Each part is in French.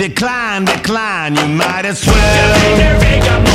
decline, decline. You might as well.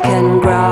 Can grow.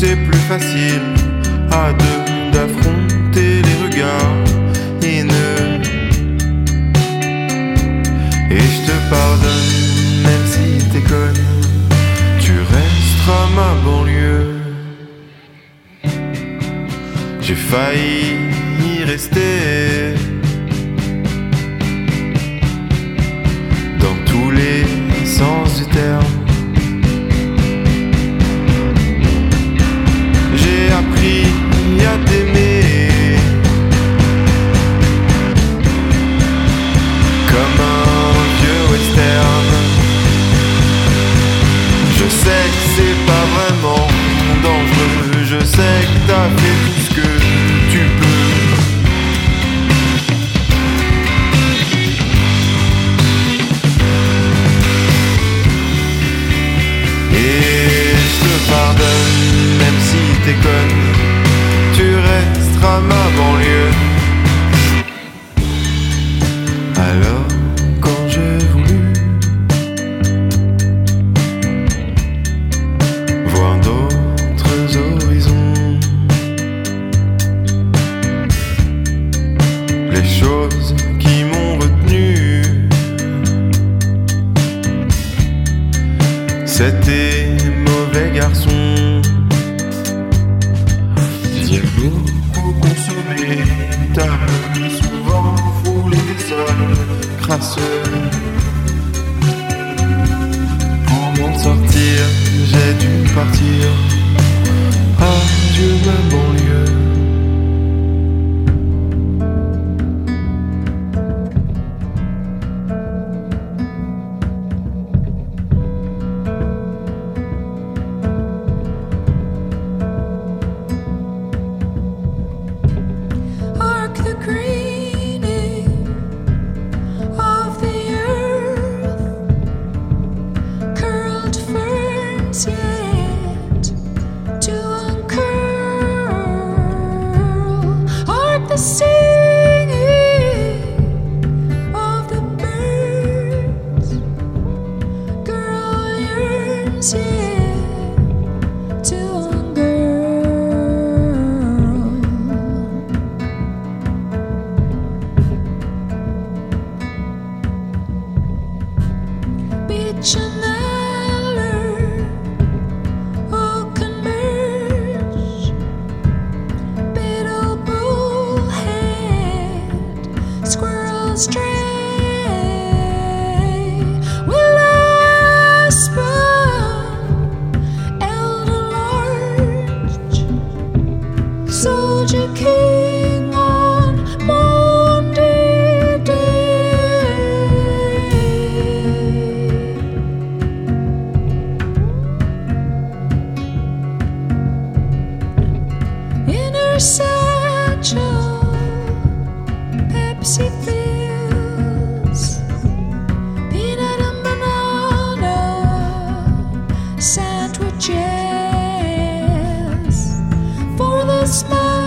c'est plus facile à deux d'affronter les regards haineux. Et je te pardonne, même si t'es connu, tu resteras ma banlieue. J'ai failli crasseux. En m'en sortir, j'ai dû partir. Ah, Adieu ma banlieue. smile.